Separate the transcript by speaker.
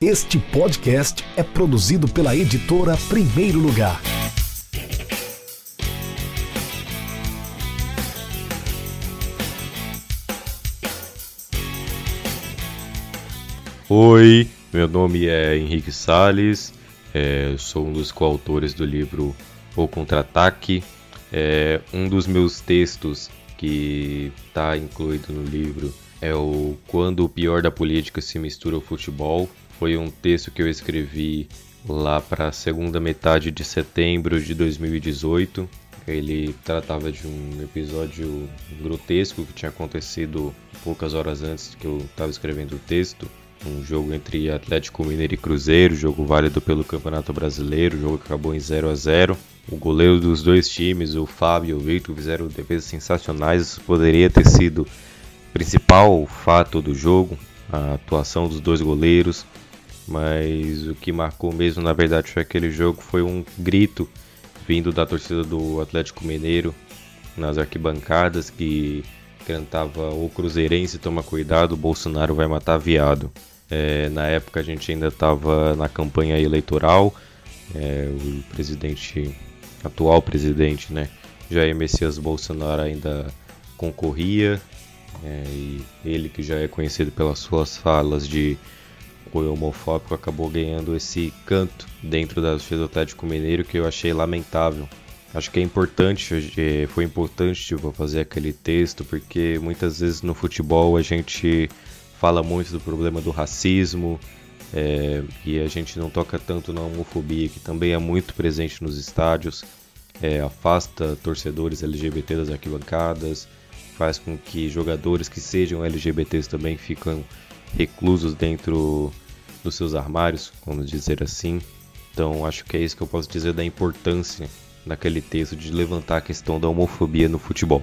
Speaker 1: Este podcast é produzido pela editora Primeiro Lugar.
Speaker 2: Oi, meu nome é Henrique Sales, é, sou um dos coautores do livro O Contra-Ataque. É, um dos meus textos que está incluído no livro é o Quando o Pior da Política se Mistura ao Futebol. Foi um texto que eu escrevi lá para a segunda metade de setembro de 2018. Ele tratava de um episódio grotesco que tinha acontecido poucas horas antes que eu estava escrevendo o texto. Um jogo entre Atlético Mineiro e Cruzeiro, jogo válido pelo Campeonato Brasileiro, jogo que acabou em 0 a 0 O goleiro dos dois times, o Fábio e o Victor, fizeram defesas sensacionais. Isso poderia ter sido o principal fato do jogo, a atuação dos dois goleiros. Mas o que marcou mesmo, na verdade, foi aquele jogo, foi um grito vindo da torcida do Atlético Mineiro nas arquibancadas que cantava o Cruzeirense toma cuidado, o Bolsonaro vai matar viado. É, na época a gente ainda estava na campanha eleitoral, é, o presidente, atual presidente, né, Jair Messias Bolsonaro ainda concorria, é, e ele que já é conhecido pelas suas falas de apoio homofóbico acabou ganhando esse canto dentro da do Atlético Mineiro que eu achei lamentável. Acho que é importante, é, foi importante tipo, fazer aquele texto porque muitas vezes no futebol a gente fala muito do problema do racismo é, e a gente não toca tanto na homofobia, que também é muito presente nos estádios, é, afasta torcedores LGBT das arquibancadas, faz com que jogadores que sejam LGBTs também ficam reclusos dentro dos seus armários, vamos dizer assim. Então acho que é isso que eu posso dizer da importância naquele texto de levantar a questão da homofobia no futebol.